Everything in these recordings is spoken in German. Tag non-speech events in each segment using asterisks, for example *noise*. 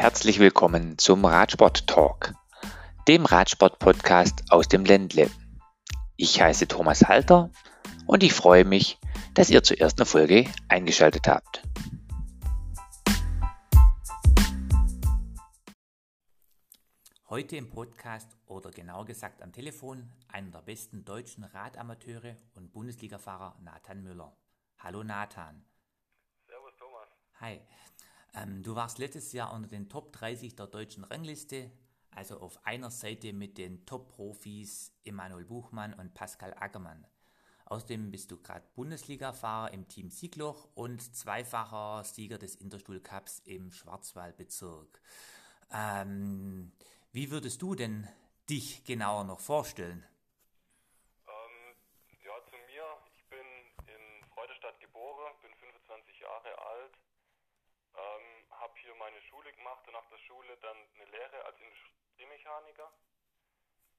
Herzlich willkommen zum Radsport Talk, dem Radsport-Podcast aus dem Ländle. Ich heiße Thomas Halter und ich freue mich, dass ihr zur ersten Folge eingeschaltet habt. Heute im Podcast oder genauer gesagt am Telefon einer der besten deutschen Radamateure und Bundesligafahrer Nathan Müller. Hallo Nathan. Servus Thomas. Hi. Ähm, du warst letztes Jahr unter den Top 30 der deutschen Rangliste, also auf einer Seite mit den Top-Profis Emanuel Buchmann und Pascal Ackermann. Außerdem bist du gerade Bundesliga-Fahrer im Team Siegloch und zweifacher Sieger des Interstuhl Cups im Schwarzwaldbezirk. Ähm, wie würdest du denn dich genauer noch vorstellen? Ähm, ja, zu mir. Ich bin in Freudestadt geboren, bin 25 Jahre alt, ähm, habe hier meine Schule gemacht und nach der Schule dann eine Lehre als Industriemechaniker.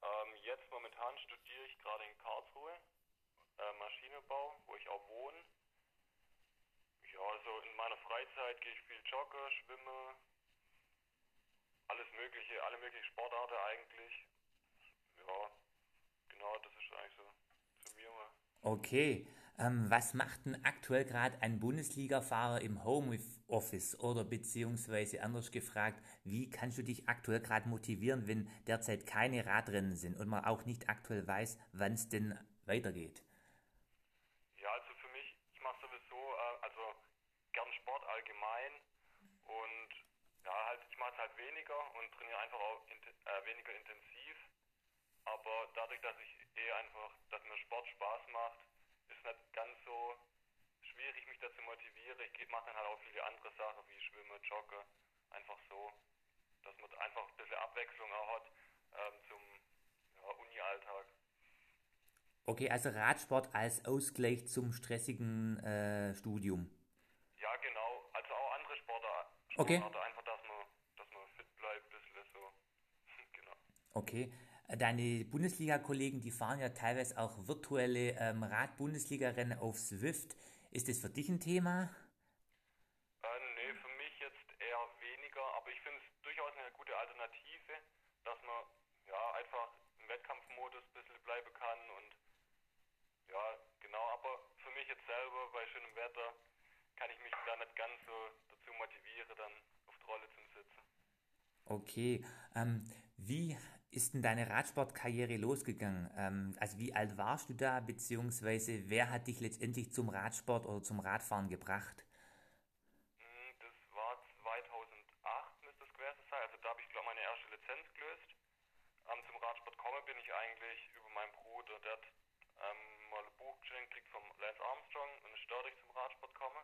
Ähm, jetzt momentan studiere ich gerade in Karlsruhe äh, Maschinenbau, wo ich auch wohne. Ja, also in meiner Freizeit gehe ich viel joggen, schwimme, alles mögliche, alle möglichen Sportarten eigentlich. Ja, genau, das ist eigentlich so zu mir mal. Okay. Ähm, was macht denn aktuell gerade ein Bundesliga-Fahrer im Homeoffice oder beziehungsweise anders gefragt, wie kannst du dich aktuell gerade motivieren, wenn derzeit keine Radrennen sind und man auch nicht aktuell weiß, wann es denn weitergeht? Ja, also für mich, ich mache sowieso, äh, also gern Sport allgemein und ja, halt, ich mache es halt weniger und trainiere einfach auch int äh, weniger intensiv. Aber dadurch, dass ich eh einfach, dass mir Sport Spaß macht, ist nicht ganz so schwierig, mich dazu motivieren. Ich mache dann halt auch viele andere Sachen wie Schwimmen, Joggen, einfach so, dass man einfach ein bisschen Abwechslung auch hat ähm, zum ja, Uni-Alltag. Okay, also Radsport als Ausgleich zum stressigen äh, Studium. Ja, genau. Also auch andere Sportarten. Okay. Einfach, dass man, dass man fit bleibt, ein bisschen so. *laughs* genau. Okay. Deine Bundesliga-Kollegen, die fahren ja teilweise auch virtuelle ähm, Rad-Bundesliga-Rennen auf Swift. Ist das für dich ein Thema? Äh, nee, für mich jetzt eher weniger, aber ich finde es durchaus eine gute Alternative, dass man ja einfach im Wettkampfmodus ein bisschen bleiben kann und ja, genau, aber für mich jetzt selber bei schönem Wetter kann ich mich da nicht ganz so dazu motivieren, dann auf die Rolle zu sitzen. Okay, ähm, wie ist denn deine Radsportkarriere losgegangen? Ähm, also wie alt warst du da, beziehungsweise wer hat dich letztendlich zum Radsport oder zum Radfahren gebracht? Hm, das war 2008 müsste es gewesen sein. Also da habe ich glaube meine erste Lizenz gelöst. Ähm, zum Radsport komme bin ich eigentlich über meinen Bruder, der hat ähm, mal ein Buch geschenkt gekriegt vom Lance Armstrong und ist dadurch zum Radsport komme.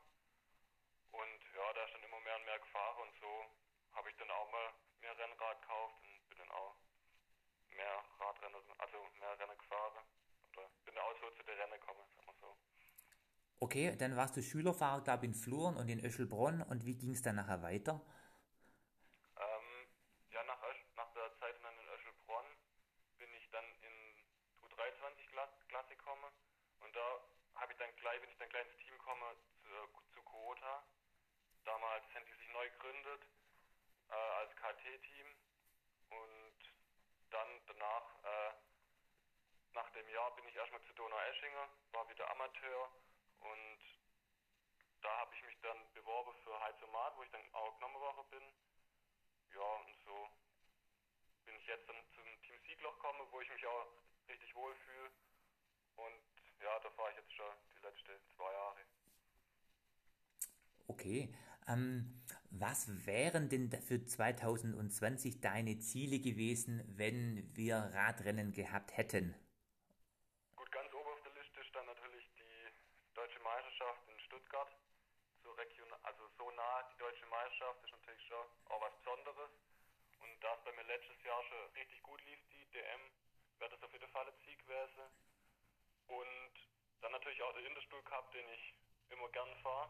Und ja, da ist dann immer mehr und mehr gefahren und so habe ich dann auch mal mir Rennrad gekauft und bin dann auch mehr Radrennen, also mehr Rennen gefahren. Oder bin auch so zu den Rennen gekommen, sagen wir so. Okay, dann warst du Schülerfahrer, glaube ich, in Fluren und in Öschelbronn. Und wie ging es dann nachher weiter? Ähm, ja, nach, Ösch, nach der Zeit dann in Öschelbronn bin ich dann in U23-Klasse gekommen. Und da habe ich dann gleich, bin ich dann gleich ins Team gekommen zu, zu Kuota. Damals haben die sich neu gegründet äh, als KT-Team. Und dann danach, äh, nach dem Jahr bin ich erstmal zu Donau-Eschingen, war wieder Amateur und da habe ich mich dann beworben für Heizomat, wo ich dann auch genommen worden bin. Ja, und so bin ich jetzt dann zum Team Siegloch gekommen, wo ich mich auch richtig wohl fühle. Und ja, da fahre ich jetzt schon die letzten zwei Jahre. Okay. Ähm, was wären denn für 2020 deine Ziele gewesen, wenn wir Radrennen gehabt hätten? Gut, ganz oben auf der Liste stand natürlich die deutsche Meisterschaft in Stuttgart. So region, also so nah die deutsche Meisterschaft ist natürlich schon auch was Besonderes. Und da es bei mir letztes Jahr schon richtig gut lief, die DM, wäre das auf jeden Fall ein Sieg gewesen. Und dann natürlich auch der Interstuhl Cup, den ich immer gern fahre.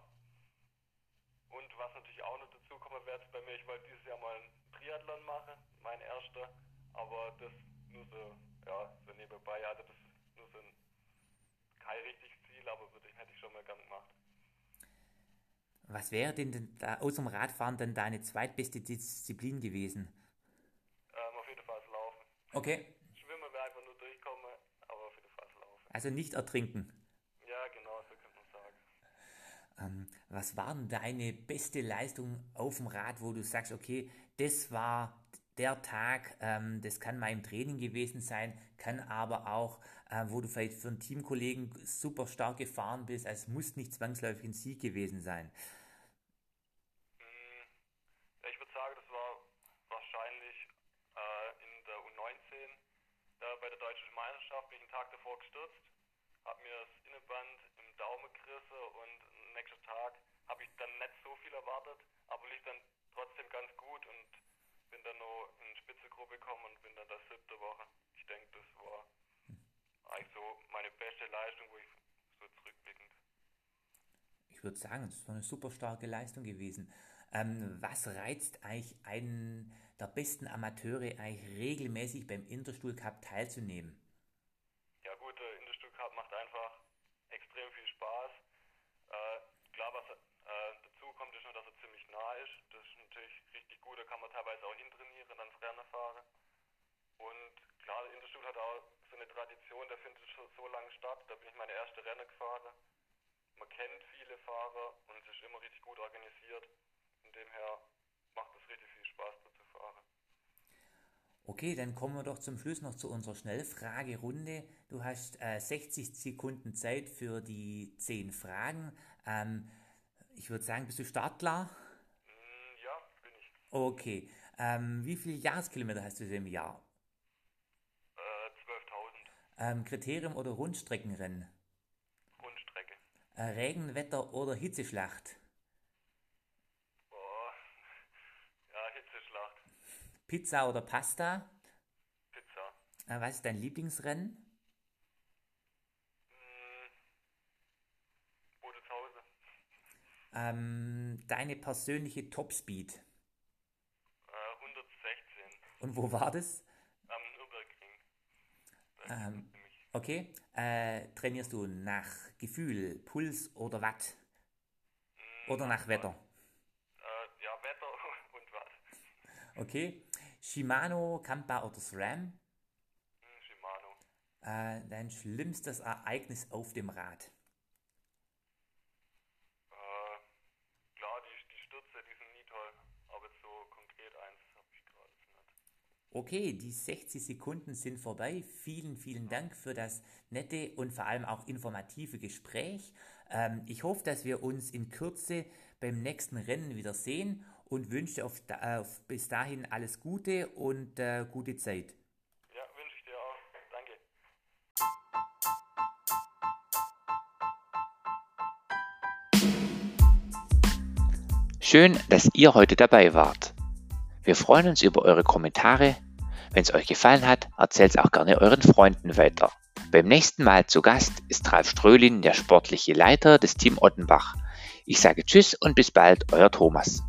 Und was natürlich auch noch dazu kommen wird bei mir, ich wollte dieses Jahr mal einen Triathlon machen, mein erster, aber das nur so, ja, so nebenbei, also das ist nur so ein kein richtiges Ziel, aber würde ich, hätte ich schon mal gern gemacht. Was wäre denn da außer dem Radfahren dann deine zweitbeste Disziplin gewesen? Ähm, auf jeden Fall Laufen. Okay. Schwimmen wäre einfach nur durchkommen, aber auf jeden Fall Laufen. Also nicht ertrinken. Ja, genau, so könnte man sagen. Ähm, was war denn deine beste Leistung auf dem Rad, wo du sagst, okay, das war der Tag, ähm, das kann mal im Training gewesen sein, kann aber auch, äh, wo du vielleicht für einen Teamkollegen super stark gefahren bist, also es muss nicht zwangsläufig ein Sieg gewesen sein. Hm, ja, ich würde sagen, das war wahrscheinlich äh, in der U19 da bei der deutschen Meisterschaft bin ich einen Tag davor gestürzt, habe mir das Innenband im Daumen gerissen und am nächsten Tag habe ich dann nicht so viel erwartet, aber lief dann trotzdem ganz gut und bin dann noch in die Spitzegruppe gekommen und bin dann das siebte Woche. Ich denke, das war eigentlich so meine beste Leistung, wo ich so zurückblickend. Ich würde sagen, das war eine super starke Leistung gewesen. Ähm, was reizt eigentlich einen der besten Amateure eigentlich regelmäßig beim Interstuhl Cup teilzunehmen? Ja gut, der Interstuhl Cup macht einfach extrem viel Spaß. Äh, klar, was äh, dazu kommt, ist nur, dass er ziemlich nah ist. Das ist natürlich richtig gut, da kann man teilweise auch hintrainieren, dann Rennen fahren. Und klar, der Interstuhl hat auch so eine Tradition, der findet schon so lange statt. Da bin ich meine erste Rennen gefahren. Man kennt viele Fahrer und es ist immer richtig gut organisiert. Von dem her macht es richtig viel Spaß. Okay, dann kommen wir doch zum Schluss noch zu unserer Schnellfragerunde. Du hast äh, 60 Sekunden Zeit für die 10 Fragen. Ähm, ich würde sagen, bist du startklar? Mm, ja, bin ich. Okay. Ähm, wie viele Jahreskilometer hast du im Jahr? Äh, 12.000. Ähm, Kriterium oder Rundstreckenrennen? Rundstrecke. Äh, Regenwetter oder Hitzeschlacht? Boah. Ja, Hitzeschlacht. Pizza oder Pasta? Pizza. Äh, was ist dein Lieblingsrennen? Mm. Ähm, deine persönliche Topspeed? Äh, 116. Und wo war das? Am Nürburgring. Da Ähm. Okay. Äh, trainierst du nach Gefühl, Puls oder Watt? Mm, Oder nach Wetter? Äh, ja, Wetter *laughs* und was. Okay. Shimano, Kampa oder SRAM? Hm, Shimano. Äh, dein schlimmstes Ereignis auf dem Rad? Äh, klar, die, die Stürze, die sind nie toll. Aber jetzt so konkret eins habe ich gerade nicht. Okay, die 60 Sekunden sind vorbei. Vielen, vielen Dank für das nette und vor allem auch informative Gespräch. Ähm, ich hoffe, dass wir uns in Kürze beim nächsten Rennen wieder sehen und wünsche auf, auf bis dahin alles Gute und äh, gute Zeit. Ja, wünsche ich dir auch. Danke. Schön, dass ihr heute dabei wart. Wir freuen uns über eure Kommentare. Wenn es euch gefallen hat, erzählt es auch gerne euren Freunden weiter. Beim nächsten Mal zu Gast ist Ralf Strölin, der sportliche Leiter des Team Ottenbach. Ich sage Tschüss und bis bald, euer Thomas.